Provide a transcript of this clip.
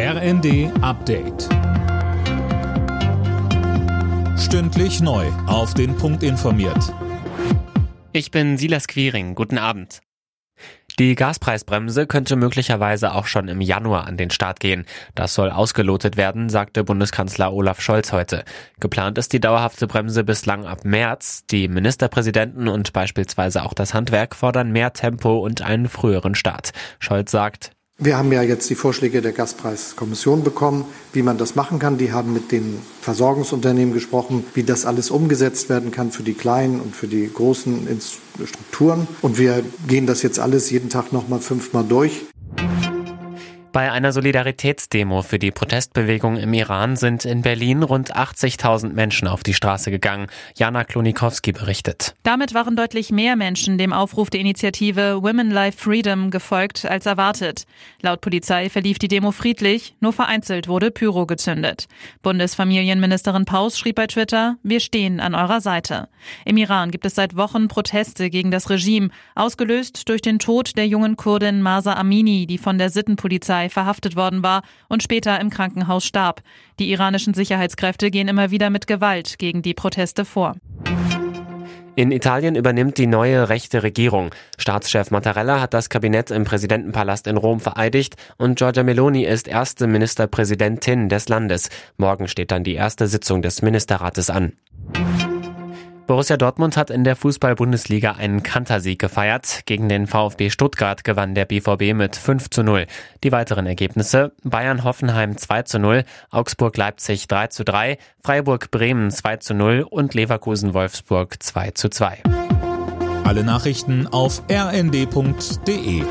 RND Update. Stündlich neu. Auf den Punkt informiert. Ich bin Silas Quiring. Guten Abend. Die Gaspreisbremse könnte möglicherweise auch schon im Januar an den Start gehen. Das soll ausgelotet werden, sagte Bundeskanzler Olaf Scholz heute. Geplant ist die dauerhafte Bremse bislang ab März. Die Ministerpräsidenten und beispielsweise auch das Handwerk fordern mehr Tempo und einen früheren Start. Scholz sagt, wir haben ja jetzt die Vorschläge der Gaspreiskommission bekommen, wie man das machen kann. Die haben mit den Versorgungsunternehmen gesprochen, wie das alles umgesetzt werden kann für die kleinen und für die großen Strukturen. Und wir gehen das jetzt alles jeden Tag nochmal fünfmal durch. Bei einer Solidaritätsdemo für die Protestbewegung im Iran sind in Berlin rund 80.000 Menschen auf die Straße gegangen. Jana Klonikowski berichtet. Damit waren deutlich mehr Menschen dem Aufruf der Initiative Women Life Freedom gefolgt als erwartet. Laut Polizei verlief die Demo friedlich, nur vereinzelt wurde Pyro gezündet. Bundesfamilienministerin Paus schrieb bei Twitter, wir stehen an eurer Seite. Im Iran gibt es seit Wochen Proteste gegen das Regime, ausgelöst durch den Tod der jungen Kurdin Masa Amini, die von der Sittenpolizei verhaftet worden war und später im Krankenhaus starb. Die iranischen Sicherheitskräfte gehen immer wieder mit Gewalt gegen die Proteste vor. In Italien übernimmt die neue rechte Regierung. Staatschef Mattarella hat das Kabinett im Präsidentenpalast in Rom vereidigt und Giorgia Meloni ist erste Ministerpräsidentin des Landes. Morgen steht dann die erste Sitzung des Ministerrates an. Borussia Dortmund hat in der Fußball-Bundesliga einen Kantersieg gefeiert. Gegen den VfB Stuttgart gewann der BVB mit 5 zu 0. Die weiteren Ergebnisse Bayern-Hoffenheim 2 zu 0, Augsburg-Leipzig 3 zu 3, Freiburg-Bremen 2 zu 0 und Leverkusen-Wolfsburg 2 zu 2. Alle Nachrichten auf rnd.de